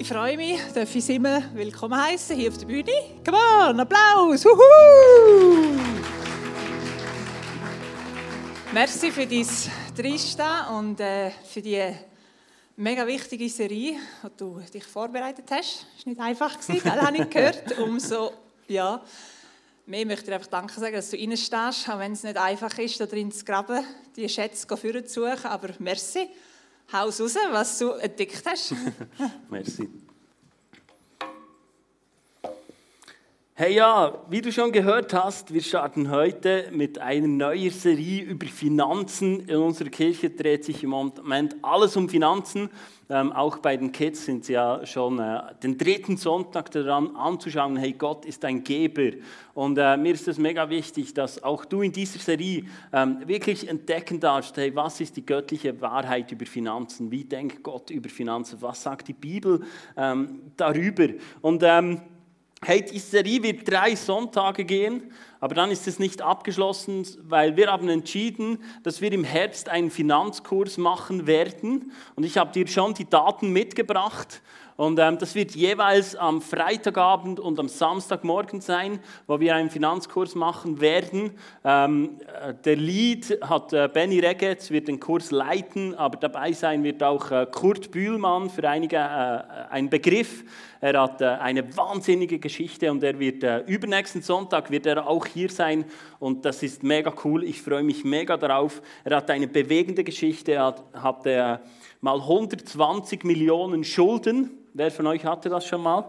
Ich freue mich, darf ich immer willkommen heißen hier auf der Bühne. Come on, Applaus! Huhu! Merci für dein Drinstehen und äh, für die mega wichtige Serie, die du dich vorbereitet hast. Das war nicht einfach, das habe ich gehört. Umso, ja, mehr möchte ich einfach Danke sagen, dass du reinstehst, auch wenn es nicht einfach ist, da drin zu graben, die Schätze zu suchen. Aber merci. Haus raus, was du entdeckt hast. merci. Hey ja, wie du schon gehört hast, wir starten heute mit einer neuen Serie über Finanzen. In unserer Kirche dreht sich im Moment alles um Finanzen. Ähm, auch bei den Kids sind sie ja schon äh, den dritten Sonntag daran anzuschauen, hey, Gott ist ein Geber. Und äh, mir ist es mega wichtig, dass auch du in dieser Serie ähm, wirklich entdecken darfst, hey, was ist die göttliche Wahrheit über Finanzen? Wie denkt Gott über Finanzen? Was sagt die Bibel ähm, darüber? Und ähm, Hey, diese Serie wird drei Sonntage gehen, aber dann ist es nicht abgeschlossen, weil wir haben entschieden, dass wir im Herbst einen Finanzkurs machen werden. Und ich habe dir schon die Daten mitgebracht. Und ähm, das wird jeweils am Freitagabend und am Samstagmorgen sein, wo wir einen Finanzkurs machen werden. Ähm, äh, der Lead hat äh, Benny Regetz, wird den Kurs leiten, aber dabei sein wird auch äh, Kurt Bühlmann, für einige äh, ein Begriff. Er hat äh, eine wahnsinnige Geschichte und er wird äh, übernächsten Sonntag wird er auch hier sein und das ist mega cool. Ich freue mich mega darauf. Er hat eine bewegende Geschichte. Hat, hat mal 120 Millionen Schulden Wer von euch hatte das schon mal?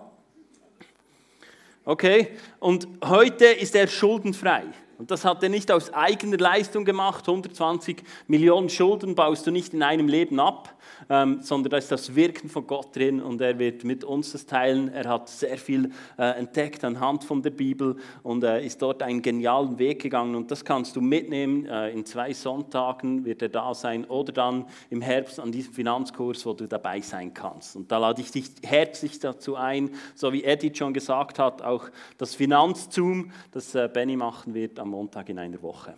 Okay, und heute ist er schuldenfrei. Und das hat er nicht aus eigener Leistung gemacht. 120 Millionen Schulden baust du nicht in einem Leben ab, ähm, sondern da ist das Wirken von Gott drin und er wird mit uns das teilen. Er hat sehr viel äh, entdeckt anhand von der Bibel und äh, ist dort einen genialen Weg gegangen. Und das kannst du mitnehmen. Äh, in zwei Sonntagen wird er da sein oder dann im Herbst an diesem Finanzkurs, wo du dabei sein kannst. Und da lade ich dich herzlich dazu ein, so wie Edith schon gesagt hat, auch das Finanzzoom, das äh, Benny machen wird am Montag in einer Woche.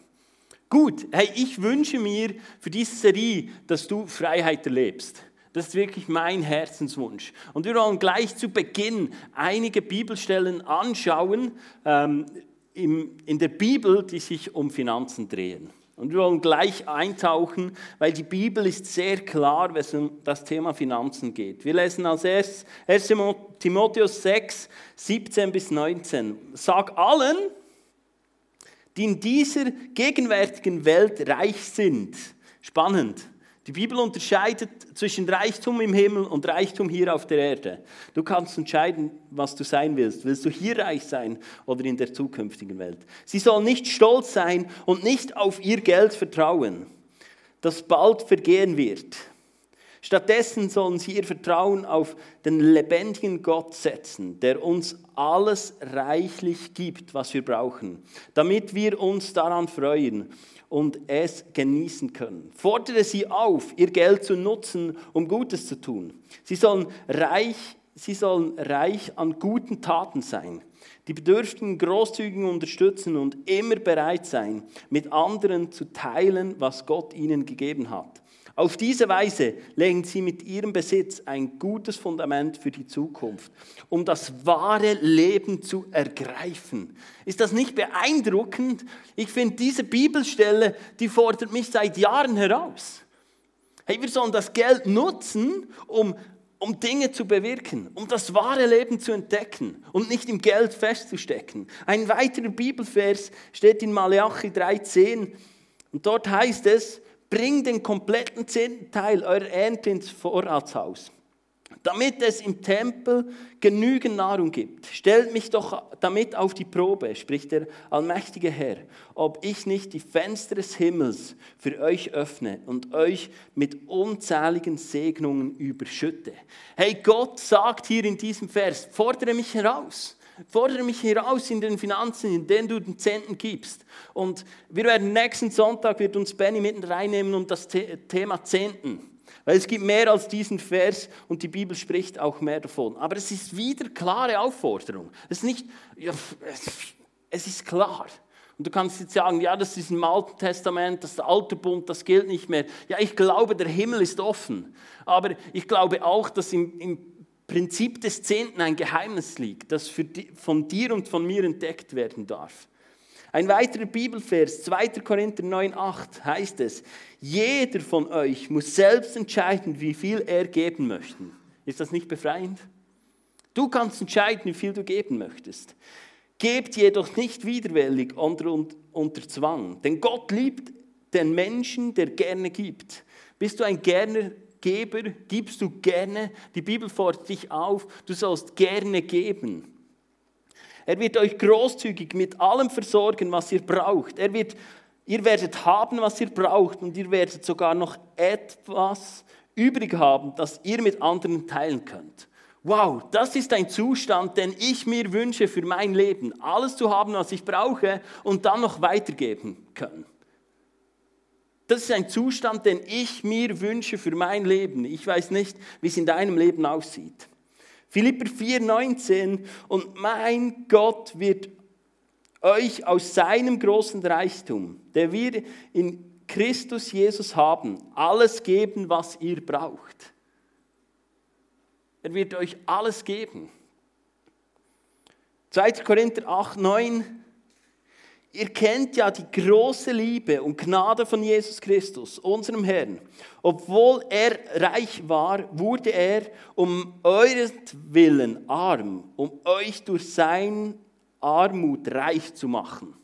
Gut, hey, ich wünsche mir für diese Serie, dass du Freiheit erlebst. Das ist wirklich mein Herzenswunsch. Und wir wollen gleich zu Beginn einige Bibelstellen anschauen ähm, im, in der Bibel, die sich um Finanzen drehen. Und wir wollen gleich eintauchen, weil die Bibel ist sehr klar, wenn es um das Thema Finanzen geht. Wir lesen als erstes 1. Timotheus 6, 17 bis 19. Sag allen, die in dieser gegenwärtigen Welt reich sind. Spannend. Die Bibel unterscheidet zwischen Reichtum im Himmel und Reichtum hier auf der Erde. Du kannst entscheiden, was du sein willst. Willst du hier reich sein oder in der zukünftigen Welt? Sie sollen nicht stolz sein und nicht auf ihr Geld vertrauen, das bald vergehen wird. Stattdessen sollen sie ihr Vertrauen auf den lebendigen Gott setzen, der uns alles reichlich gibt, was wir brauchen, damit wir uns daran freuen und es genießen können. Fordere sie auf, ihr Geld zu nutzen, um Gutes zu tun. Sie sollen reich, sie sollen reich an guten Taten sein die Bedürftigen großzügig unterstützen und immer bereit sein, mit anderen zu teilen, was Gott ihnen gegeben hat. Auf diese Weise legen sie mit ihrem Besitz ein gutes Fundament für die Zukunft, um das wahre Leben zu ergreifen. Ist das nicht beeindruckend? Ich finde, diese Bibelstelle, die fordert mich seit Jahren heraus. Hey, wir sollen das Geld nutzen, um, um Dinge zu bewirken, um das wahre Leben zu entdecken und nicht im Geld festzustecken. Ein weiterer Bibelvers steht in Malachi 3,10 und dort heißt es, Bring den kompletten zehnten Teil eurer Ernte ins Vorratshaus, damit es im Tempel genügend Nahrung gibt. Stellt mich doch damit auf die Probe, spricht der allmächtige Herr, ob ich nicht die Fenster des Himmels für euch öffne und euch mit unzähligen Segnungen überschütte. Hey, Gott sagt hier in diesem Vers, fordere mich heraus. Fordere mich heraus in den Finanzen, in denen du den Zehnten gibst. Und wir werden nächsten Sonntag, wird uns Benny mitten reinnehmen um das Thema Zehnten. Weil es gibt mehr als diesen Vers und die Bibel spricht auch mehr davon. Aber es ist wieder klare Aufforderung. Es ist nicht, ja, es ist klar. Und du kannst jetzt sagen, ja, das ist im Alten Testament, das ist der alte Bund, das gilt nicht mehr. Ja, ich glaube, der Himmel ist offen. Aber ich glaube auch, dass im, im Prinzip des Zehnten ein Geheimnis liegt, das die, von dir und von mir entdeckt werden darf. Ein weiterer Bibelvers, 2. Korinther 9,8 heißt es, jeder von euch muss selbst entscheiden, wie viel er geben möchte. Ist das nicht befreiend? Du kannst entscheiden, wie viel du geben möchtest. Gebt jedoch nicht widerwillig unter, unter Zwang, denn Gott liebt den Menschen, der gerne gibt. Bist du ein gerne Geber? Gibst du gerne? Die Bibel fordert dich auf, du sollst gerne geben. Er wird euch großzügig mit allem versorgen, was ihr braucht. Er wird, ihr werdet haben, was ihr braucht und ihr werdet sogar noch etwas übrig haben, das ihr mit anderen teilen könnt. Wow, das ist ein Zustand, den ich mir wünsche für mein Leben. Alles zu haben, was ich brauche und dann noch weitergeben können. Das ist ein Zustand, den ich mir wünsche für mein Leben. Ich weiß nicht, wie es in deinem Leben aussieht. Philipper 4,19 und mein Gott wird euch aus seinem großen Reichtum, der wir in Christus Jesus haben, alles geben, was ihr braucht. Er wird euch alles geben. 2. Korinther 8, 9 Ihr kennt ja die große Liebe und Gnade von Jesus Christus, unserem Herrn. Obwohl er reich war, wurde er um euretwillen arm, um euch durch sein Armut reich zu machen.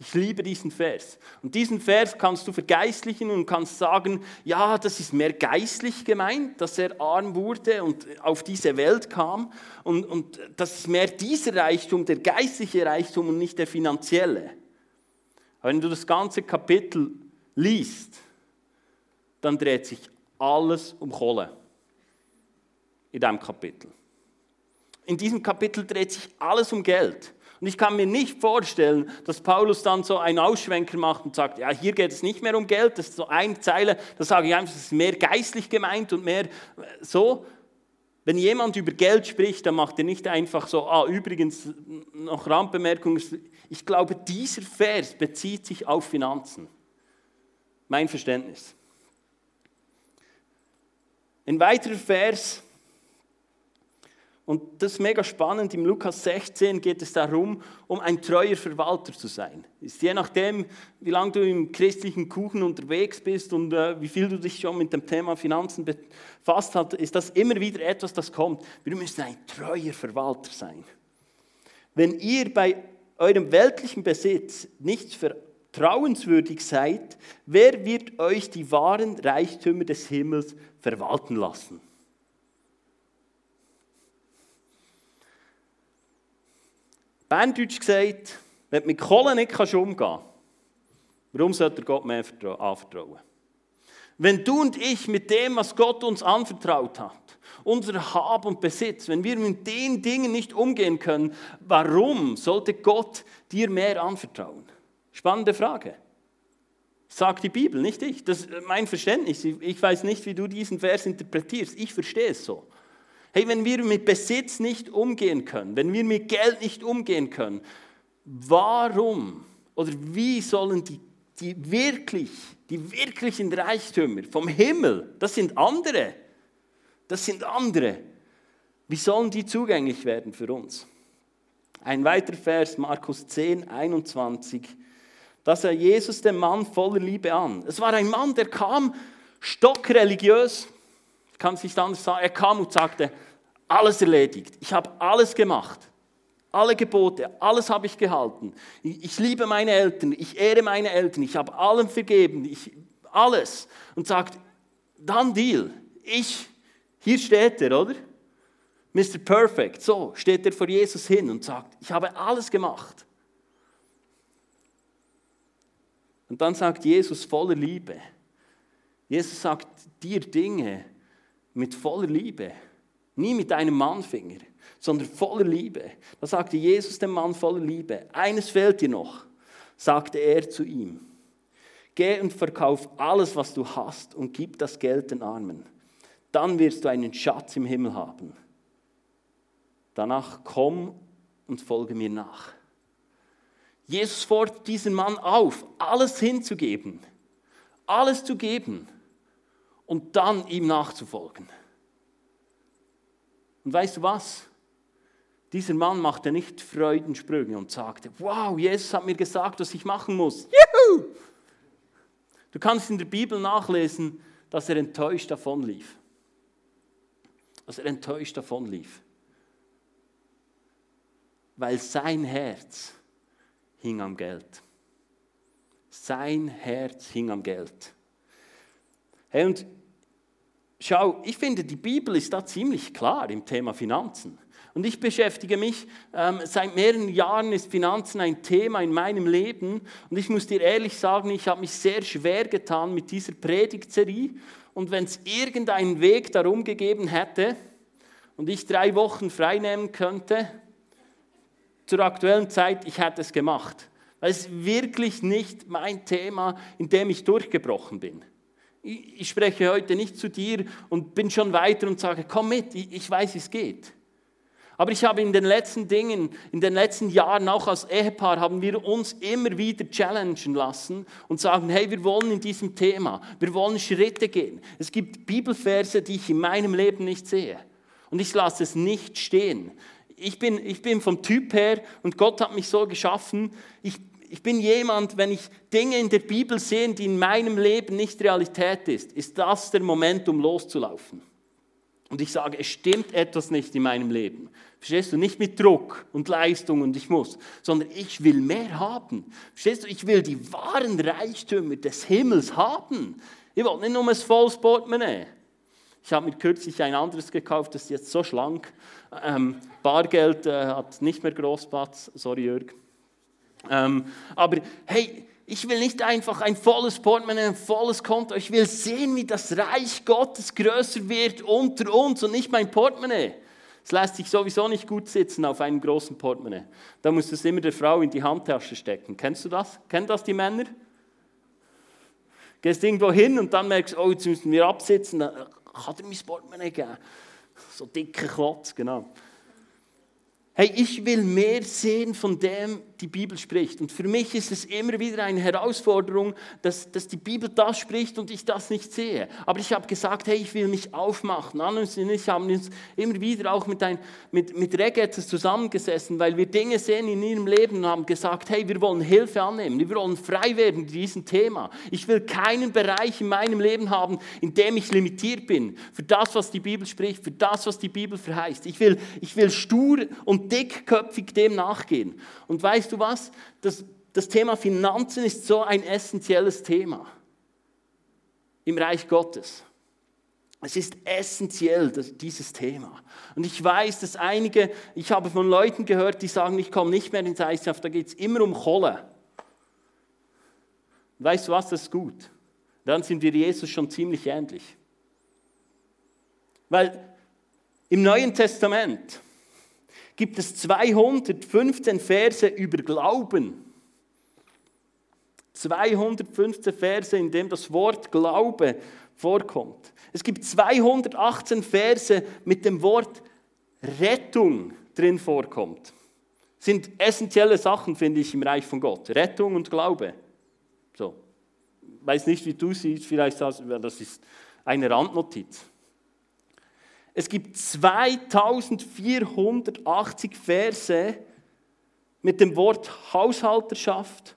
Ich liebe diesen Vers. Und diesen Vers kannst du vergeistlichen und kannst sagen, ja, das ist mehr geistlich gemeint, dass er arm wurde und auf diese Welt kam. Und, und das ist mehr dieser Reichtum, der geistliche Reichtum und nicht der finanzielle. Aber wenn du das ganze Kapitel liest, dann dreht sich alles um Kohle. In diesem Kapitel. In diesem Kapitel dreht sich alles um Geld. Und ich kann mir nicht vorstellen, dass Paulus dann so einen Ausschwenker macht und sagt, ja, hier geht es nicht mehr um Geld, das ist so eine Zeile, da sage ich einfach, das ist mehr geistlich gemeint und mehr so. Wenn jemand über Geld spricht, dann macht er nicht einfach so, ah, übrigens noch Randbemerkung, ich glaube, dieser Vers bezieht sich auf Finanzen. Mein Verständnis. Ein weiterer Vers, und das ist mega spannend. Im Lukas 16 geht es darum, um ein treuer Verwalter zu sein. Ist je nachdem, wie lange du im christlichen Kuchen unterwegs bist und äh, wie viel du dich schon mit dem Thema Finanzen befasst hast, ist das immer wieder etwas, das kommt. Wir müssen ein treuer Verwalter sein. Wenn ihr bei eurem weltlichen Besitz nicht vertrauenswürdig seid, wer wird euch die wahren Reichtümer des Himmels verwalten lassen? Berndeutsch gesagt, wenn du mit Kohle nicht umgehen kannst, warum sollte Gott mehr anvertrauen? Wenn du und ich mit dem, was Gott uns anvertraut hat, unser Hab und Besitz, wenn wir mit den Dingen nicht umgehen können, warum sollte Gott dir mehr anvertrauen? Spannende Frage. Sagt die Bibel, nicht ich. Das ist mein Verständnis. Ich weiß nicht, wie du diesen Vers interpretierst. Ich verstehe es so. Hey, wenn wir mit Besitz nicht umgehen können, wenn wir mit Geld nicht umgehen können, warum oder wie sollen die, die wirklich, die wirklichen Reichtümer vom Himmel, das sind andere, das sind andere, wie sollen die zugänglich werden für uns? Ein weiterer Vers, Markus 10, 21. Da sah Jesus den Mann voller Liebe an. Es war ein Mann, der kam stockreligiös, kann es nicht anders sagen, er kam und sagte, alles erledigt, ich habe alles gemacht, alle Gebote, alles habe ich gehalten. Ich, liebe meine Eltern, ich ehre meine Eltern, ich habe allem vergeben, ich, alles. Und sagt, dann Deal, ich, hier steht er, oder? Mr. Perfect, so steht er vor Jesus hin und sagt, ich habe alles gemacht. Und dann sagt Jesus voller Liebe, Jesus sagt dir Dinge, mit voller Liebe. Nie mit einem Mannfinger, sondern voller Liebe. Da sagte Jesus dem Mann voller Liebe, eines fehlt dir noch, sagte er zu ihm. Geh und verkauf alles, was du hast und gib das Geld den Armen. Dann wirst du einen Schatz im Himmel haben. Danach komm und folge mir nach. Jesus fordert diesen Mann auf, alles hinzugeben, alles zu geben und dann ihm nachzufolgen. Und weißt du was? Dieser Mann machte nicht Freudensprünge und sagte, wow, Jesus hat mir gesagt, was ich machen muss. Juhu! Du kannst in der Bibel nachlesen, dass er enttäuscht davon lief. Dass er enttäuscht davon lief. Weil sein Herz hing am Geld. Sein Herz hing am Geld. Hey, und schau, ich finde, die Bibel ist da ziemlich klar im Thema Finanzen. Und ich beschäftige mich, ähm, seit mehreren Jahren ist Finanzen ein Thema in meinem Leben. Und ich muss dir ehrlich sagen, ich habe mich sehr schwer getan mit dieser Predigtserie. Und wenn es irgendeinen Weg darum gegeben hätte und ich drei Wochen frei nehmen könnte, zur aktuellen Zeit, ich hätte es gemacht. Weil es ist wirklich nicht mein Thema, in dem ich durchgebrochen bin. Ich spreche heute nicht zu dir und bin schon weiter und sage, komm mit, ich weiß, wie es geht. Aber ich habe in den letzten Dingen, in den letzten Jahren, auch als Ehepaar, haben wir uns immer wieder challengen lassen und sagen, hey, wir wollen in diesem Thema, wir wollen Schritte gehen. Es gibt Bibelverse, die ich in meinem Leben nicht sehe. Und ich lasse es nicht stehen. Ich bin, ich bin vom Typ her und Gott hat mich so geschaffen, ich, ich bin jemand, wenn ich Dinge in der Bibel sehe, die in meinem Leben nicht Realität ist, ist das der Moment, um loszulaufen. Und ich sage, es stimmt etwas nicht in meinem Leben. Verstehst du? Nicht mit Druck und Leistung und ich muss, sondern ich will mehr haben. Verstehst du? Ich will die wahren Reichtümer des Himmels haben. Ich will nicht nur ein volles Portemonnaie. Ich habe mir kürzlich ein anderes gekauft, das ist jetzt so schlank. Ähm, Bargeld äh, hat nicht mehr Großplatz. Sorry, Jörg. Ähm, aber hey, ich will nicht einfach ein volles Portemonnaie, ein volles Konto. Ich will sehen, wie das Reich Gottes größer wird unter uns und nicht mein Portemonnaie. Es lässt sich sowieso nicht gut sitzen auf einem großen Portemonnaie. Da musst du es immer der Frau in die Handtasche stecken. Kennst du das? Kennen das die Männer? Gehst irgendwo hin und dann merkst du, oh, jetzt müssen wir absitzen. Dann kann dir mein Portemonnaie geben. So dicke Klotz, genau. Hey, ich will mehr sehen von dem, die Bibel spricht. Und für mich ist es immer wieder eine Herausforderung, dass, dass die Bibel das spricht und ich das nicht sehe. Aber ich habe gesagt, hey, ich will mich aufmachen. Anna und ich haben uns immer wieder auch mit, ein, mit, mit Regetes zusammengesessen, weil wir Dinge sehen in ihrem Leben und haben gesagt, hey, wir wollen Hilfe annehmen, wir wollen frei werden in diesem Thema. Ich will keinen Bereich in meinem Leben haben, in dem ich limitiert bin. Für das, was die Bibel spricht, für das, was die Bibel verheißt. Ich will, ich will stur und dickköpfig dem nachgehen. Und weißt du was? Das, das Thema Finanzen ist so ein essentielles Thema im Reich Gottes. Es ist essentiell, dieses Thema. Und ich weiß, dass einige, ich habe von Leuten gehört, die sagen, ich komme nicht mehr ins ICF, da geht es immer um Kohle. Weißt du was, das ist gut. Dann sind wir Jesus schon ziemlich ähnlich. Weil im Neuen Testament, gibt es 215 Verse über Glauben. 215 Verse, in dem das Wort Glaube vorkommt. Es gibt 218 Verse mit dem Wort Rettung drin vorkommt. Das sind essentielle Sachen, finde ich, im Reich von Gott. Rettung und Glaube. So. Ich weiß nicht, wie du siehst, vielleicht das, das ist eine Randnotiz. Es gibt 2480 Verse mit dem Wort Haushalterschaft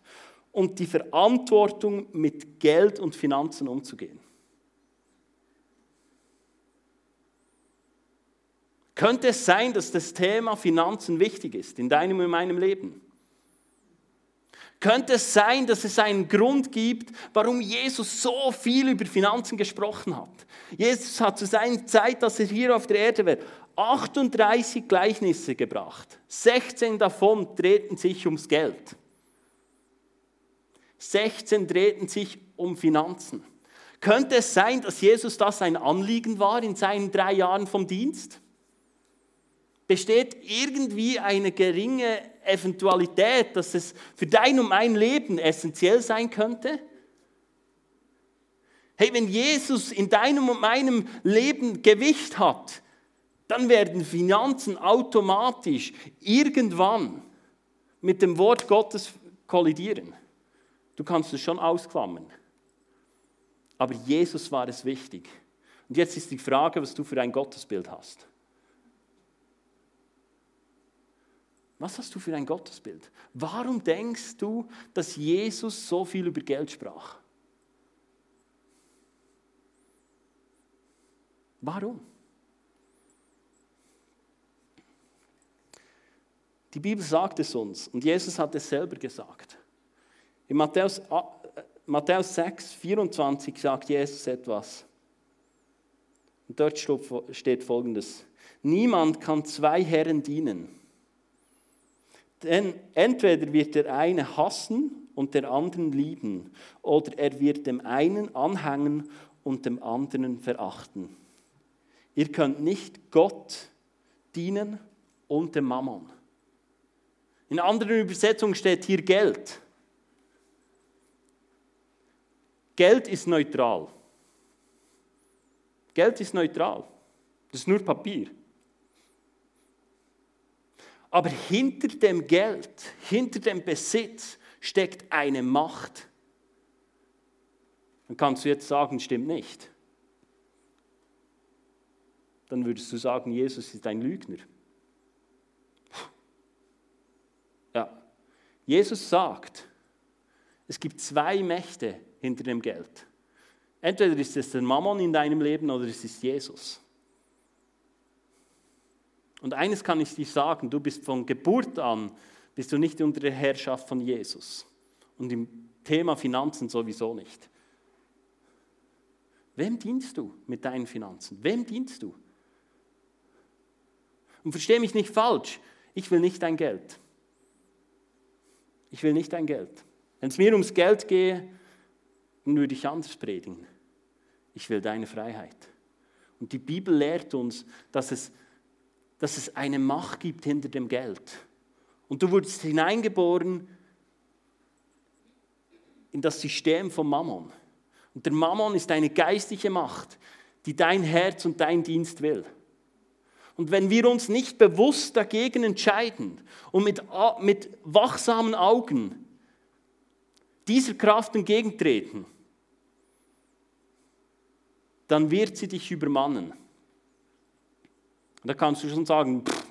und die Verantwortung, mit Geld und Finanzen umzugehen. Könnte es sein, dass das Thema Finanzen wichtig ist in deinem und meinem Leben? Könnte es sein, dass es einen Grund gibt, warum Jesus so viel über Finanzen gesprochen hat? Jesus hat zu seiner Zeit, dass er hier auf der Erde war, 38 Gleichnisse gebracht. 16 davon drehten sich ums Geld. 16 drehten sich um Finanzen. Könnte es sein, dass Jesus das ein Anliegen war in seinen drei Jahren vom Dienst? Besteht irgendwie eine geringe Eventualität, dass es für dein und mein Leben essentiell sein könnte? Hey, wenn Jesus in deinem und meinem Leben Gewicht hat, dann werden Finanzen automatisch irgendwann mit dem Wort Gottes kollidieren. Du kannst es schon ausklammern. Aber Jesus war es wichtig. Und jetzt ist die Frage, was du für ein Gottesbild hast. Was hast du für ein Gottesbild? Warum denkst du, dass Jesus so viel über Geld sprach? Warum? Die Bibel sagt es uns und Jesus hat es selber gesagt. In Matthäus, äh, Matthäus 6, 24 sagt Jesus etwas. Und dort steht folgendes. Niemand kann zwei Herren dienen. Denn entweder wird der eine hassen und der anderen lieben, oder er wird dem einen anhängen und dem anderen verachten. Ihr könnt nicht Gott dienen und dem Mammon. In anderen Übersetzungen steht hier Geld. Geld ist neutral. Geld ist neutral. Das ist nur Papier. Aber hinter dem Geld, hinter dem Besitz steckt eine Macht. Dann kannst du jetzt sagen, stimmt nicht. Dann würdest du sagen, Jesus ist ein Lügner. Ja, Jesus sagt, es gibt zwei Mächte hinter dem Geld. Entweder ist es der Mammon in deinem Leben oder es ist Jesus. Und eines kann ich dir sagen, du bist von Geburt an, bist du nicht unter der Herrschaft von Jesus. Und im Thema Finanzen sowieso nicht. Wem dienst du mit deinen Finanzen? Wem dienst du? Und verstehe mich nicht falsch, ich will nicht dein Geld. Ich will nicht dein Geld. Wenn es mir ums Geld gehe, dann würde ich anders predigen. Ich will deine Freiheit. Und die Bibel lehrt uns, dass es dass es eine Macht gibt hinter dem Geld. Und du wurdest hineingeboren in das System von Mammon. Und der Mammon ist eine geistliche Macht, die dein Herz und dein Dienst will. Und wenn wir uns nicht bewusst dagegen entscheiden und mit, mit wachsamen Augen dieser Kraft entgegentreten, dann wird sie dich übermannen. Und da kannst du schon sagen, pff,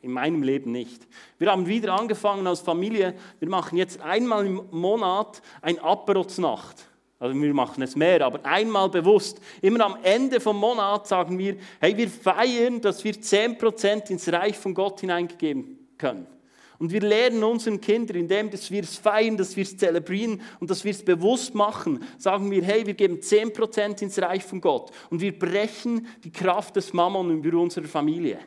in meinem Leben nicht. Wir haben wieder angefangen als Familie, wir machen jetzt einmal im Monat ein Aperotsnacht. Also wir machen es mehr, aber einmal bewusst. Immer am Ende vom Monat sagen wir, hey, wir feiern, dass wir 10% ins Reich von Gott hineingegeben können. Und wir lernen unseren Kindern, indem wir es feiern, dass wir es zelebrieren und dass wir es bewusst machen, sagen wir, hey, wir geben 10% ins Reich von Gott und wir brechen die Kraft des Mammon über unsere Familie.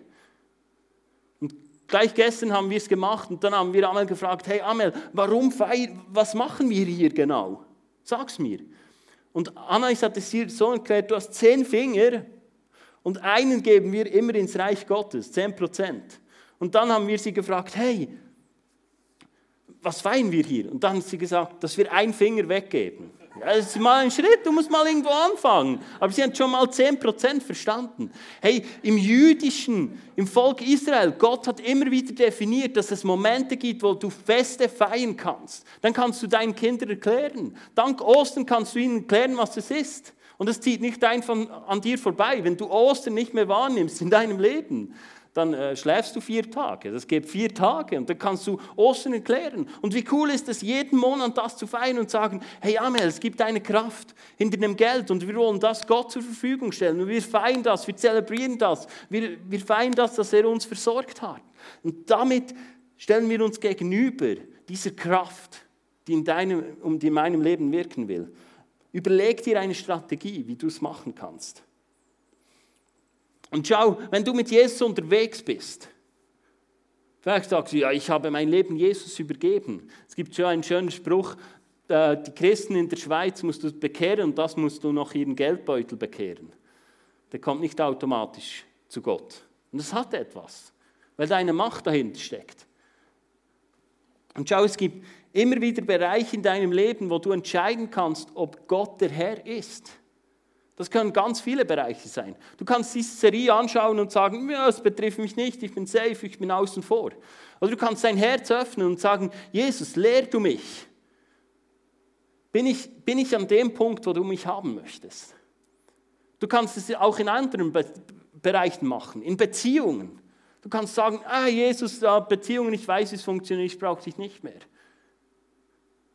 Und gleich gestern haben wir es gemacht und dann haben wir Amel gefragt, hey Amel, warum feiern, was machen wir hier genau? Sag's mir. Und Anais hat es hier so erklärt, du hast zehn Finger und einen geben wir immer ins Reich Gottes, 10 Prozent. Und dann haben wir sie gefragt, hey, was feiern wir hier? Und dann hat sie gesagt, dass wir einen Finger weggeben. Ja, das ist mal ein Schritt, du musst mal irgendwo anfangen. Aber sie haben schon mal 10% verstanden. Hey, im jüdischen, im Volk Israel, Gott hat immer wieder definiert, dass es Momente gibt, wo du Feste feiern kannst. Dann kannst du deinen Kindern erklären. Dank Ostern kannst du ihnen erklären, was es ist. Und es zieht nicht einfach an dir vorbei, wenn du Ostern nicht mehr wahrnimmst in deinem Leben dann äh, schläfst du vier Tage. Das gibt vier Tage und dann kannst du Ostern erklären. Und wie cool ist es, jeden Monat das zu feiern und sagen, hey Amel, es gibt eine Kraft hinter dem Geld und wir wollen das Gott zur Verfügung stellen. Und wir feiern das, wir zelebrieren das, wir, wir feiern das, dass er uns versorgt hat. Und damit stellen wir uns gegenüber dieser Kraft, die in, deinem, und in meinem Leben wirken will. Überleg dir eine Strategie, wie du es machen kannst. Und schau, wenn du mit Jesus unterwegs bist, vielleicht sagst du, ja, ich habe mein Leben Jesus übergeben. Es gibt schon einen schönen Spruch, äh, die Christen in der Schweiz musst du bekehren und das musst du noch ihren Geldbeutel bekehren. Der kommt nicht automatisch zu Gott. Und das hat etwas, weil da eine Macht dahinter steckt. Und schau, es gibt immer wieder Bereiche in deinem Leben, wo du entscheiden kannst, ob Gott der Herr ist. Das können ganz viele Bereiche sein. Du kannst diese Serie anschauen und sagen, ja, es betrifft mich nicht, ich bin safe, ich bin außen vor. Oder du kannst dein Herz öffnen und sagen, Jesus, lehr du mich. Bin ich, bin ich an dem Punkt, wo du mich haben möchtest? Du kannst es auch in anderen Be Bereichen machen, in Beziehungen. Du kannst sagen, ah, Jesus, Beziehungen, ich weiß, wie es funktioniert, ich brauche dich nicht mehr.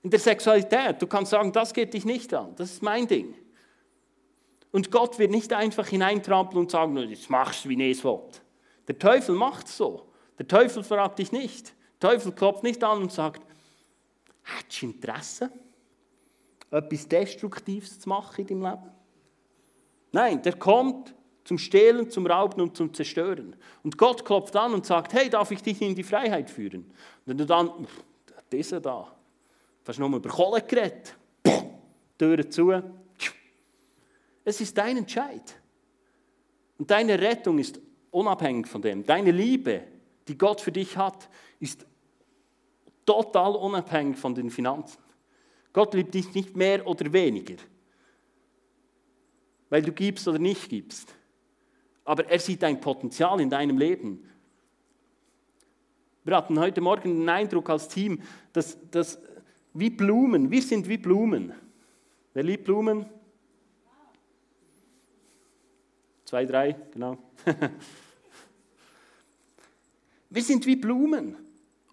In der Sexualität, du kannst sagen, das geht dich nicht an, das ist mein Ding. Und Gott wird nicht einfach hineintrampeln und sagen, jetzt machst du, wie es will. Der Teufel macht so. Der Teufel fragt dich nicht. Der Teufel klopft nicht an und sagt, hättest du Interesse, etwas Destruktives zu machen in deinem Leben? Nein, der kommt zum Stehlen, zum Rauben und zum Zerstören. Und Gott klopft an und sagt, hey, darf ich dich in die Freiheit führen? Und wenn du dann, dieser da, fast nur über Kohle geredet, Türen zu, es ist dein Entscheid. Und deine Rettung ist unabhängig von dem. Deine Liebe, die Gott für dich hat, ist total unabhängig von den Finanzen. Gott liebt dich nicht mehr oder weniger, weil du gibst oder nicht gibst. Aber er sieht dein Potenzial in deinem Leben. Wir hatten heute Morgen den Eindruck als Team, dass, dass wie Blumen, wir sind wie Blumen. Wer liebt Blumen? Zwei, drei, genau. Wir sind wie Blumen.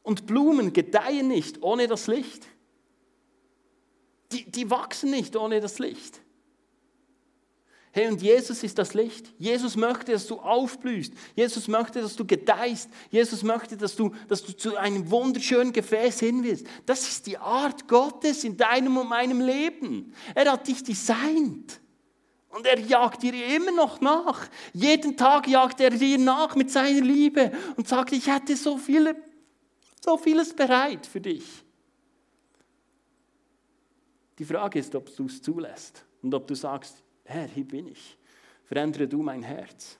Und Blumen gedeihen nicht ohne das Licht. Die, die wachsen nicht ohne das Licht. Hey, und Jesus ist das Licht. Jesus möchte, dass du aufblühst. Jesus möchte, dass du gedeihst. Jesus möchte, dass du, dass du zu einem wunderschönen Gefäß hin wirst. Das ist die Art Gottes in deinem und meinem Leben. Er hat dich designt. Und er jagt dir immer noch nach. Jeden Tag jagt er dir nach mit seiner Liebe und sagt, ich hätte so, viele, so vieles bereit für dich. Die Frage ist, ob du es zulässt und ob du sagst, Herr, hier bin ich. Verändere du mein Herz.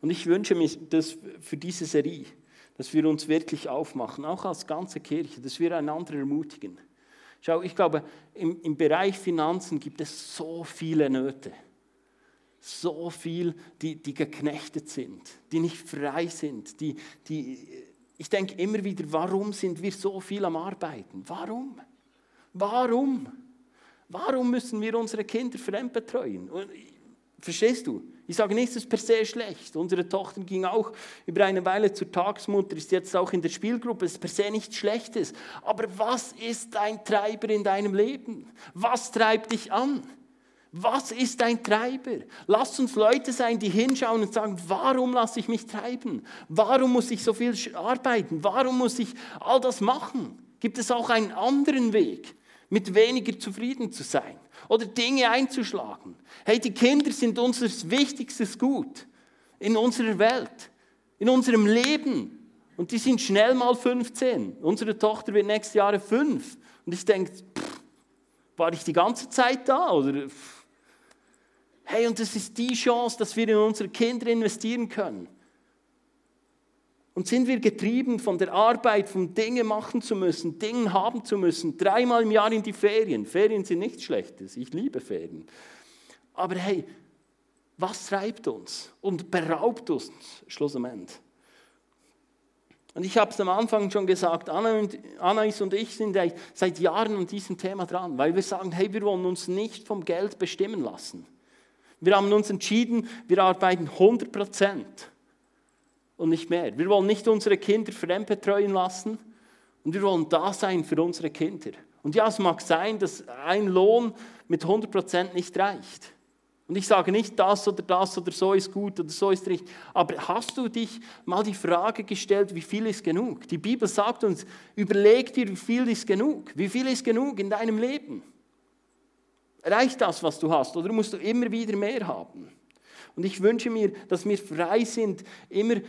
Und ich wünsche mir das für diese Serie, dass wir uns wirklich aufmachen, auch als ganze Kirche, dass wir einander ermutigen Schau, ich glaube, im, im Bereich Finanzen gibt es so viele Nöte. So viel, die, die geknechtet sind, die nicht frei sind. Die, die, ich denke immer wieder, warum sind wir so viel am Arbeiten? Warum? Warum? Warum müssen wir unsere Kinder fremdbetreuen? Verstehst du? Ich sage nicht, es ist per se schlecht. Unsere Tochter ging auch über eine Weile zur Tagsmutter, ist jetzt auch in der Spielgruppe. Es ist per se nichts Schlechtes. Aber was ist ein Treiber in deinem Leben? Was treibt dich an? Was ist ein Treiber? Lass uns Leute sein, die hinschauen und sagen, warum lasse ich mich treiben? Warum muss ich so viel arbeiten? Warum muss ich all das machen? Gibt es auch einen anderen Weg, mit weniger zufrieden zu sein? Oder Dinge einzuschlagen. Hey, die Kinder sind unser wichtigstes Gut in unserer Welt, in unserem Leben. Und die sind schnell mal 15. Unsere Tochter wird nächstes Jahr fünf. Und ich denke, war ich die ganze Zeit da? Oder, hey, und das ist die Chance, dass wir in unsere Kinder investieren können. Und sind wir getrieben von der Arbeit, von Dinge machen zu müssen, Dinge haben zu müssen, dreimal im Jahr in die Ferien. Ferien sind nichts Schlechtes, ich liebe Ferien. Aber hey, was treibt uns und beraubt uns schlussendlich? Und ich habe es am Anfang schon gesagt, Anna und, Anais und ich sind seit Jahren an diesem Thema dran, weil wir sagen, hey, wir wollen uns nicht vom Geld bestimmen lassen. Wir haben uns entschieden, wir arbeiten 100 Prozent und nicht mehr. Wir wollen nicht unsere Kinder fremdbetreuen lassen und wir wollen da sein für unsere Kinder. Und ja, es mag sein, dass ein Lohn mit 100% nicht reicht. Und ich sage nicht, das oder das oder so ist gut oder so ist richtig. Aber hast du dich mal die Frage gestellt, wie viel ist genug? Die Bibel sagt uns, überleg dir, wie viel ist genug? Wie viel ist genug in deinem Leben? Reicht das, was du hast? Oder musst du immer wieder mehr haben? Und ich wünsche mir, dass wir frei sind, immer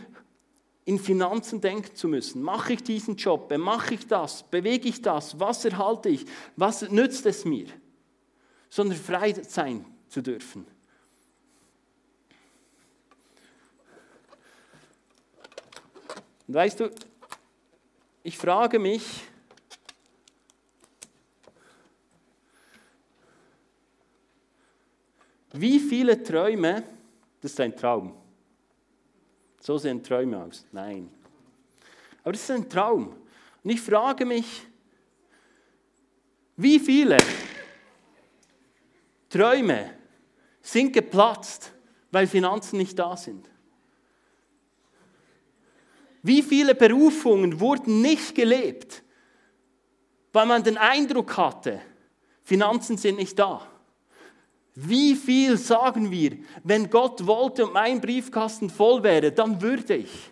in Finanzen denken zu müssen. Mache ich diesen Job? Mache ich das? Bewege ich das? Was erhalte ich? Was nützt es mir? Sondern frei sein zu dürfen. Und weißt du, ich frage mich, wie viele Träume, das ist ein Traum, so sehen Träume aus. Nein. Aber das ist ein Traum. Und ich frage mich, wie viele Träume sind geplatzt, weil Finanzen nicht da sind? Wie viele Berufungen wurden nicht gelebt, weil man den Eindruck hatte, Finanzen sind nicht da? Wie viel sagen wir, wenn Gott wollte und mein Briefkasten voll wäre, dann würde ich.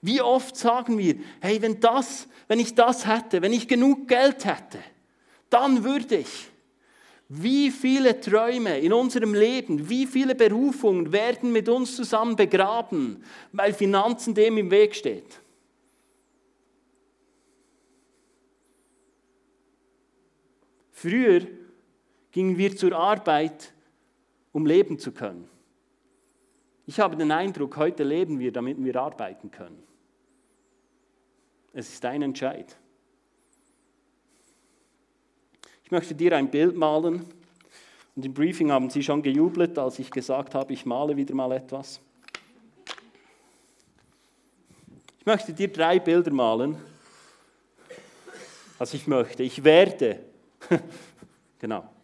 Wie oft sagen wir, hey, wenn das, wenn ich das hätte, wenn ich genug Geld hätte, dann würde ich. Wie viele Träume in unserem Leben, wie viele Berufungen werden mit uns zusammen begraben, weil Finanzen dem im Weg steht? Früher gingen wir zur Arbeit, um leben zu können. Ich habe den Eindruck, heute leben wir, damit wir arbeiten können. Es ist dein Entscheid. Ich möchte dir ein Bild malen. Und im Briefing haben sie schon gejubelt, als ich gesagt habe, ich male wieder mal etwas. Ich möchte dir drei Bilder malen. Was ich möchte. Ich werde. genau.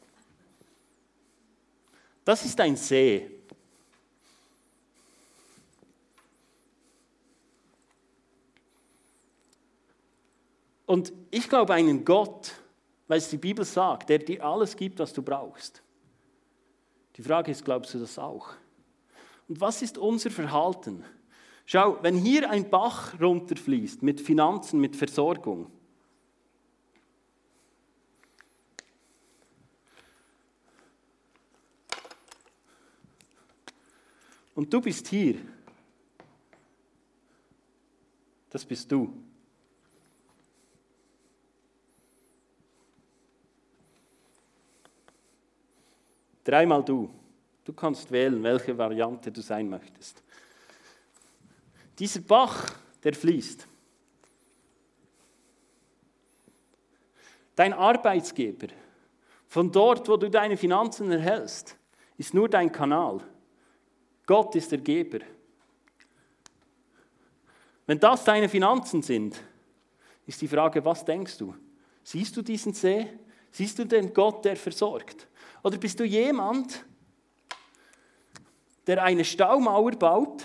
Das ist ein See. Und ich glaube einen Gott, weil es die Bibel sagt, der dir alles gibt, was du brauchst. Die Frage ist, glaubst du das auch? Und was ist unser Verhalten? Schau, wenn hier ein Bach runterfließt mit Finanzen, mit Versorgung, und du bist hier, das bist du. Dreimal du. Du kannst wählen, welche Variante du sein möchtest. Dieser Bach, der fließt. Dein Arbeitsgeber, von dort, wo du deine Finanzen erhältst, ist nur dein Kanal. Gott ist der Geber. Wenn das deine Finanzen sind, ist die Frage, was denkst du? Siehst du diesen See? Siehst du den Gott, der versorgt? Oder bist du jemand, der eine Staumauer baut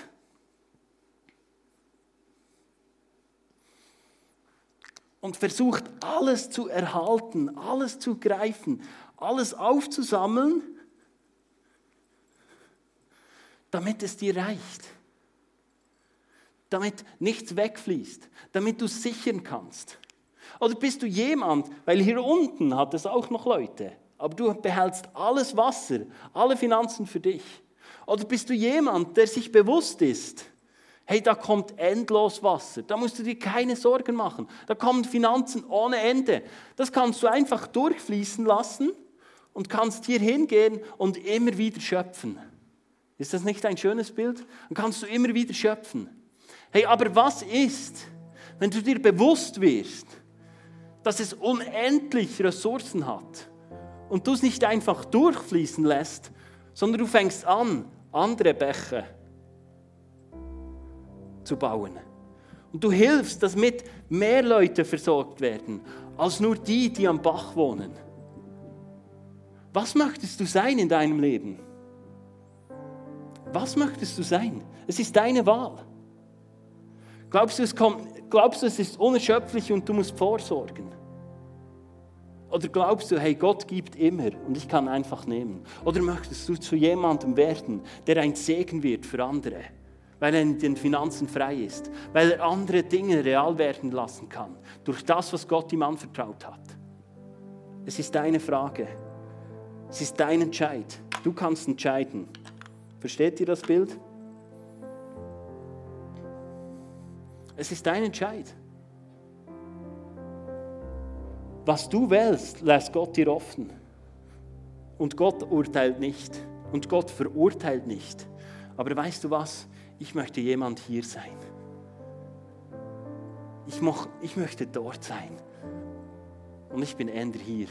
und versucht, alles zu erhalten, alles zu greifen, alles aufzusammeln, damit es dir reicht, damit nichts wegfließt, damit du sichern kannst. Oder bist du jemand, weil hier unten hat es auch noch Leute, aber du behältst alles Wasser, alle Finanzen für dich. Oder bist du jemand, der sich bewusst ist, hey, da kommt endlos Wasser, da musst du dir keine Sorgen machen, da kommen Finanzen ohne Ende. Das kannst du einfach durchfließen lassen und kannst hier hingehen und immer wieder schöpfen. Ist das nicht ein schönes Bild? Dann kannst du immer wieder schöpfen. Hey, aber was ist, wenn du dir bewusst wirst, dass es unendlich Ressourcen hat? und du es nicht einfach durchfließen lässt, sondern du fängst an, andere Bäche zu bauen. Und du hilfst, damit mehr Leute versorgt werden, als nur die, die am Bach wohnen. Was möchtest du sein in deinem Leben? Was möchtest du sein? Es ist deine Wahl. Glaubst du, es, kommt, glaubst du, es ist unerschöpflich und du musst vorsorgen? Oder glaubst du, hey, Gott gibt immer und ich kann einfach nehmen? Oder möchtest du zu jemandem werden, der ein Segen wird für andere, weil er in den Finanzen frei ist, weil er andere Dinge real werden lassen kann, durch das, was Gott ihm anvertraut hat? Es ist deine Frage. Es ist dein Entscheid. Du kannst entscheiden. Versteht ihr das Bild? Es ist dein Entscheid. Was du wählst, lässt Gott dir offen. Und Gott urteilt nicht. Und Gott verurteilt nicht. Aber weißt du was? Ich möchte jemand hier sein. Ich, moch, ich möchte dort sein. Und ich bin Ender hier.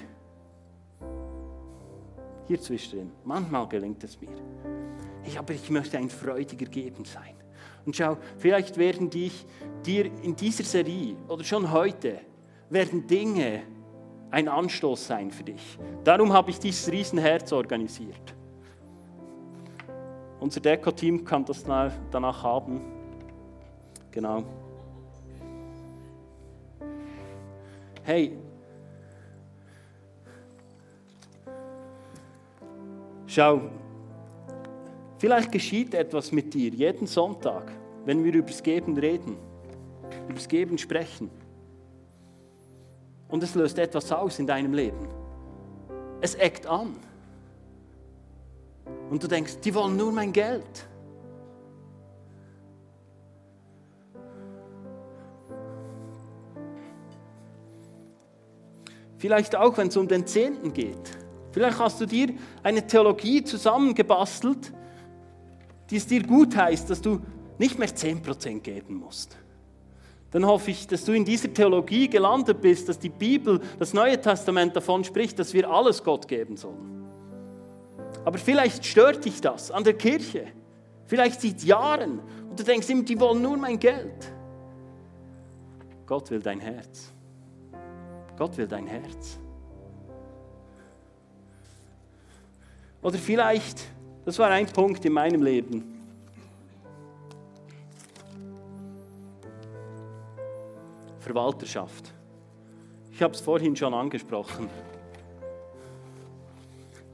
Hier zwischendrin. Manchmal gelingt es mir. Ich, aber ich möchte ein freudiger Geben sein. Und schau, vielleicht werden dich, dir in dieser Serie oder schon heute werden Dinge ein Anstoß sein für dich. Darum habe ich dieses Riesenherz organisiert. Unser Deko-Team kann das danach haben. Genau. Hey, schau, vielleicht geschieht etwas mit dir jeden Sonntag, wenn wir über das Geben reden, über das Geben sprechen. Und es löst etwas aus in deinem Leben. Es eckt an. Und du denkst, die wollen nur mein Geld. Vielleicht auch, wenn es um den Zehnten geht. Vielleicht hast du dir eine Theologie zusammengebastelt, die es dir gut heißt, dass du nicht mehr 10% geben musst. Dann hoffe ich, dass du in dieser Theologie gelandet bist, dass die Bibel, das Neue Testament davon spricht, dass wir alles Gott geben sollen. Aber vielleicht stört dich das an der Kirche. Vielleicht seit Jahren. Und du denkst immer, die wollen nur mein Geld. Gott will dein Herz. Gott will dein Herz. Oder vielleicht, das war ein Punkt in meinem Leben. Verwalterschaft. Ich habe es vorhin schon angesprochen.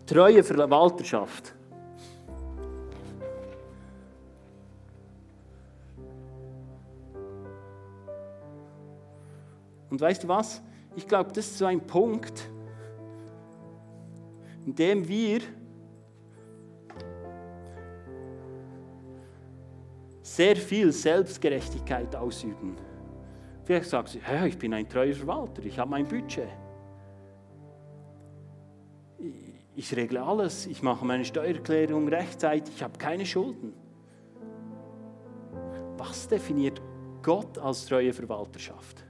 Treue Verwalterschaft. Und weißt du was? Ich glaube, das ist so ein Punkt, in dem wir sehr viel Selbstgerechtigkeit ausüben. Vielleicht sagst du, hey, ich bin ein treuer Verwalter, ich habe mein Budget. Ich regle alles, ich mache meine Steuererklärung rechtzeitig, ich habe keine Schulden. Was definiert Gott als treue Verwalterschaft?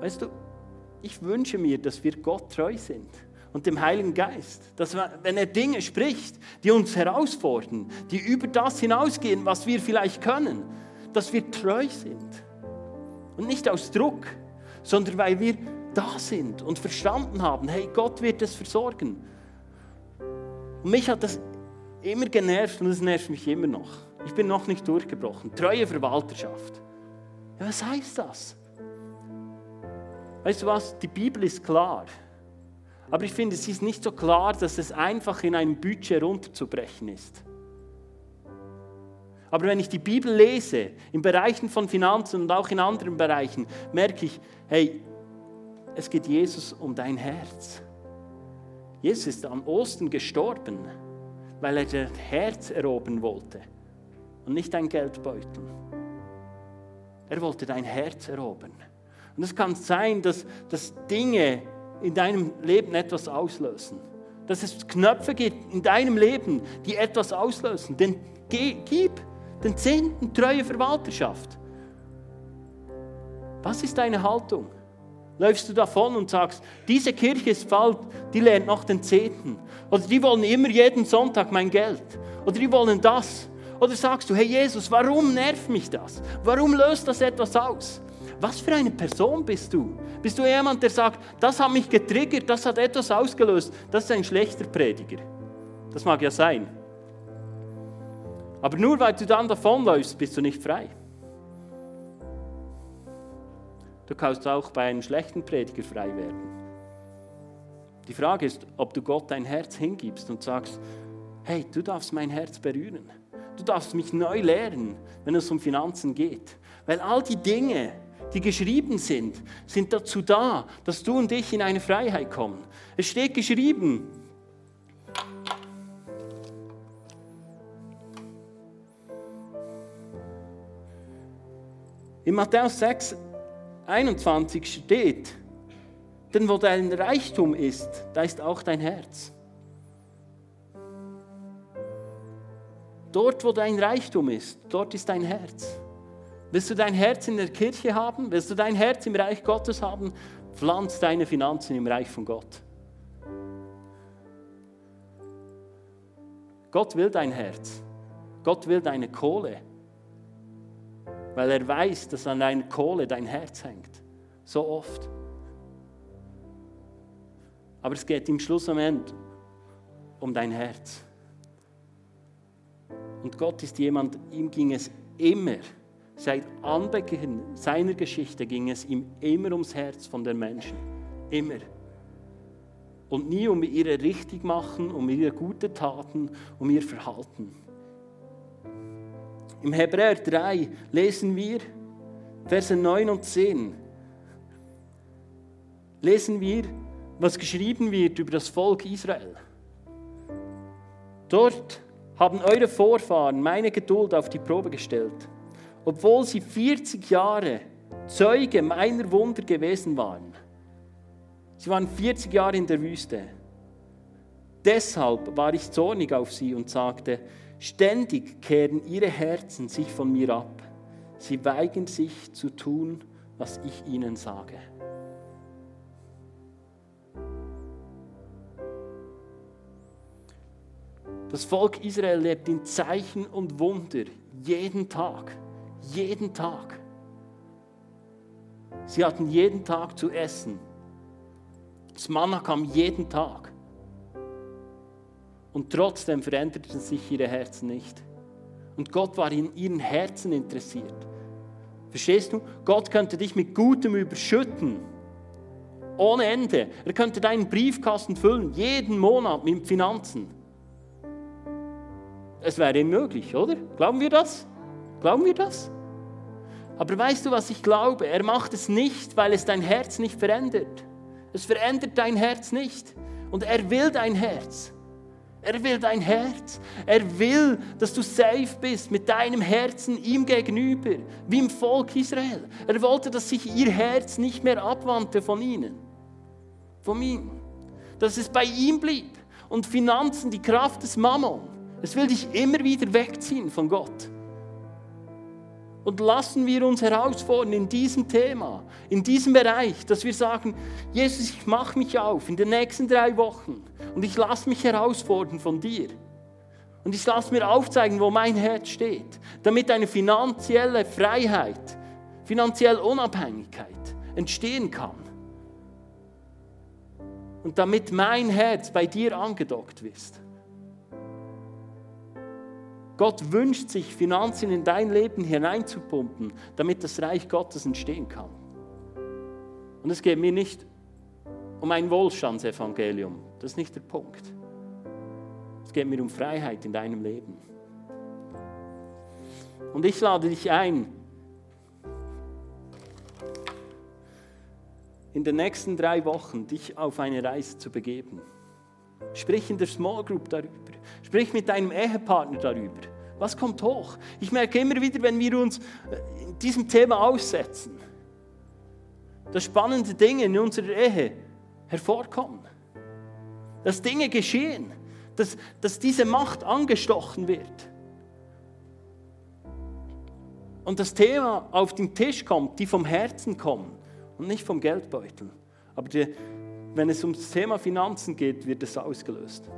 Weißt du, ich wünsche mir, dass wir Gott treu sind und dem Heiligen Geist, dass wenn er Dinge spricht, die uns herausfordern, die über das hinausgehen, was wir vielleicht können, dass wir treu sind. Und nicht aus Druck, sondern weil wir da sind und verstanden haben, hey, Gott wird es versorgen. Und mich hat das immer genervt und es nervt mich immer noch. Ich bin noch nicht durchgebrochen. Treue Verwalterschaft. Ja, was heißt das? Weißt du was? Die Bibel ist klar. Aber ich finde, sie ist nicht so klar, dass es einfach in einem Budget runterzubrechen ist. Aber wenn ich die Bibel lese, in Bereichen von Finanzen und auch in anderen Bereichen, merke ich, hey, es geht Jesus um dein Herz. Jesus ist am Osten gestorben, weil er dein Herz erobern wollte und nicht dein Geldbeutel. Er wollte dein Herz erobern. Und es kann sein, dass, dass Dinge in deinem Leben etwas auslösen. Dass es Knöpfe gibt in deinem Leben, die etwas auslösen. Denn gib den zehnten treue Verwalterschaft. Was ist deine Haltung? Läufst du davon und sagst, diese Kirche ist falsch, die lernt noch den Zehnten. Oder die wollen immer jeden Sonntag mein Geld. Oder die wollen das. Oder sagst du, hey Jesus, warum nervt mich das? Warum löst das etwas aus? Was für eine Person bist du? Bist du jemand, der sagt, das hat mich getriggert, das hat etwas ausgelöst? Das ist ein schlechter Prediger. Das mag ja sein. Aber nur weil du dann davonläufst, bist du nicht frei. Du kannst auch bei einem schlechten Prediger frei werden. Die Frage ist, ob du Gott dein Herz hingibst und sagst, hey, du darfst mein Herz berühren. Du darfst mich neu lehren, wenn es um Finanzen geht. Weil all die Dinge, die geschrieben sind, sind dazu da, dass du und ich in eine Freiheit kommen. Es steht geschrieben, In Matthäus 6, 21 steht, denn wo dein Reichtum ist, da ist auch dein Herz. Dort, wo dein Reichtum ist, dort ist dein Herz. Willst du dein Herz in der Kirche haben? Willst du dein Herz im Reich Gottes haben? Pflanz deine Finanzen im Reich von Gott. Gott will dein Herz. Gott will deine Kohle weil er weiß, dass an deiner Kohle dein Herz hängt. So oft. Aber es geht im Schlussmoment um dein Herz. Und Gott ist jemand, ihm ging es immer, seit Anbeginn seiner Geschichte ging es ihm immer ums Herz von den Menschen. Immer. Und nie um ihre richtig machen, um ihre gute Taten, um ihr Verhalten. Im Hebräer 3 lesen wir, Verse 9 und 10, lesen wir, was geschrieben wird über das Volk Israel. Dort haben eure Vorfahren meine Geduld auf die Probe gestellt, obwohl sie 40 Jahre Zeuge meiner Wunder gewesen waren. Sie waren 40 Jahre in der Wüste. Deshalb war ich zornig auf sie und sagte, ständig kehren ihre Herzen sich von mir ab. Sie weigern sich zu tun, was ich ihnen sage. Das Volk Israel lebt in Zeichen und Wunder jeden Tag. Jeden Tag. Sie hatten jeden Tag zu essen. Das Manna kam jeden Tag. Und trotzdem veränderten sich ihre Herzen nicht. Und Gott war in ihren Herzen interessiert. Verstehst du? Gott könnte dich mit Gutem überschütten. Ohne Ende. Er könnte deinen Briefkasten füllen, jeden Monat mit Finanzen. Es wäre ihm möglich, oder? Glauben wir das? Glauben wir das? Aber weißt du, was ich glaube? Er macht es nicht, weil es dein Herz nicht verändert. Es verändert dein Herz nicht. Und er will dein Herz. Er will dein Herz. Er will, dass du safe bist mit deinem Herzen ihm gegenüber, wie im Volk Israel. Er wollte, dass sich ihr Herz nicht mehr abwandte von ihnen, von ihm. Dass es bei ihm blieb. Und Finanzen, die Kraft des Mammon. Es will dich immer wieder wegziehen von Gott. Und lassen wir uns herausfordern in diesem Thema, in diesem Bereich, dass wir sagen, Jesus, ich mache mich auf in den nächsten drei Wochen und ich lasse mich herausfordern von dir. Und ich lasse mir aufzeigen, wo mein Herz steht, damit eine finanzielle Freiheit, finanzielle Unabhängigkeit entstehen kann. Und damit mein Herz bei dir angedockt ist. Gott wünscht sich, Finanzen in dein Leben hineinzupumpen, damit das Reich Gottes entstehen kann. Und es geht mir nicht um ein Wohlstandsevangelium, das ist nicht der Punkt. Es geht mir um Freiheit in deinem Leben. Und ich lade dich ein, in den nächsten drei Wochen dich auf eine Reise zu begeben. Sprich in der Small Group darüber. Sprich mit deinem Ehepartner darüber. Was kommt hoch? Ich merke immer wieder, wenn wir uns äh, diesem Thema aussetzen, dass spannende Dinge in unserer Ehe hervorkommen. Dass Dinge geschehen. Dass, dass diese Macht angestochen wird. Und das Thema auf den Tisch kommt, die vom Herzen kommen und nicht vom Geldbeutel. Aber die, wenn es um das Thema Finanzen geht, wird es ausgelöst.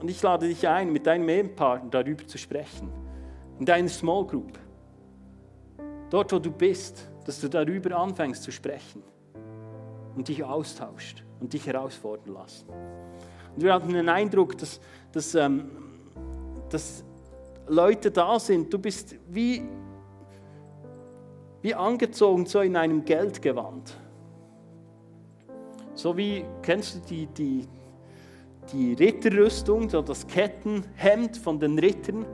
Und ich lade dich ein, mit deinem Ehepartner darüber zu sprechen. In deiner Small Group. Dort, wo du bist, dass du darüber anfängst zu sprechen und dich austauscht und dich herausfordern lässt. Und wir hatten den Eindruck, dass, dass, ähm, dass Leute da sind, du bist wie, wie angezogen so in einem Geldgewand. So wie, kennst du die, die, die Ritterrüstung, so das Kettenhemd von den Rittern?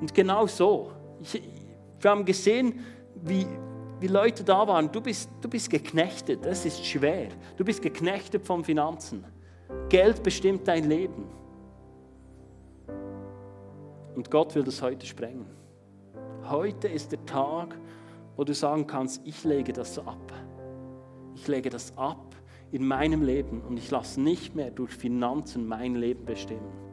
Und genau so. Ich, wir haben gesehen, wie, wie Leute da waren. Du bist, du bist geknechtet, das ist schwer. Du bist geknechtet von Finanzen. Geld bestimmt dein Leben. Und Gott will das heute sprengen. Heute ist der Tag, wo du sagen kannst, ich lege das ab. Ich lege das ab in meinem Leben und ich lasse nicht mehr durch Finanzen mein Leben bestimmen.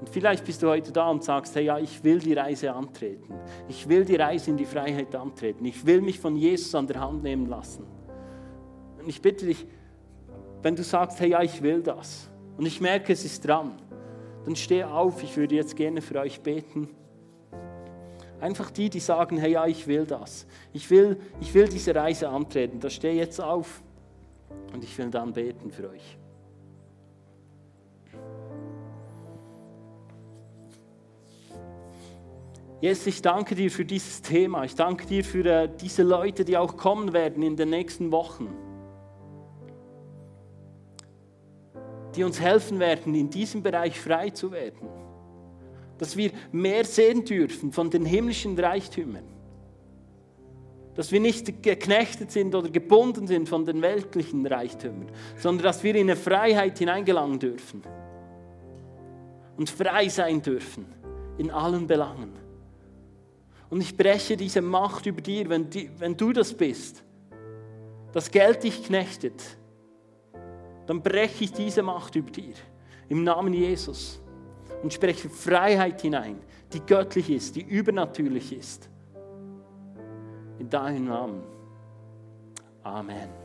Und vielleicht bist du heute da und sagst, hey, ja, ich will die Reise antreten. Ich will die Reise in die Freiheit antreten. Ich will mich von Jesus an der Hand nehmen lassen. Und ich bitte dich, wenn du sagst, hey, ja, ich will das und ich merke, es ist dran, dann steh auf. Ich würde jetzt gerne für euch beten. Einfach die, die sagen, hey, ja, ich will das. Ich will, ich will diese Reise antreten. Da steh jetzt auf und ich will dann beten für euch. Jesus, ich danke dir für dieses Thema. Ich danke dir für äh, diese Leute, die auch kommen werden in den nächsten Wochen. Die uns helfen werden, in diesem Bereich frei zu werden. Dass wir mehr sehen dürfen von den himmlischen Reichtümern. Dass wir nicht geknechtet sind oder gebunden sind von den weltlichen Reichtümern, sondern dass wir in eine Freiheit hineingelangen dürfen. Und frei sein dürfen in allen Belangen. Und ich breche diese Macht über dir, wenn, die, wenn du das bist, das Geld dich knechtet, dann breche ich diese Macht über dir im Namen Jesus und spreche Freiheit hinein, die göttlich ist, die übernatürlich ist. In deinem Namen. Amen.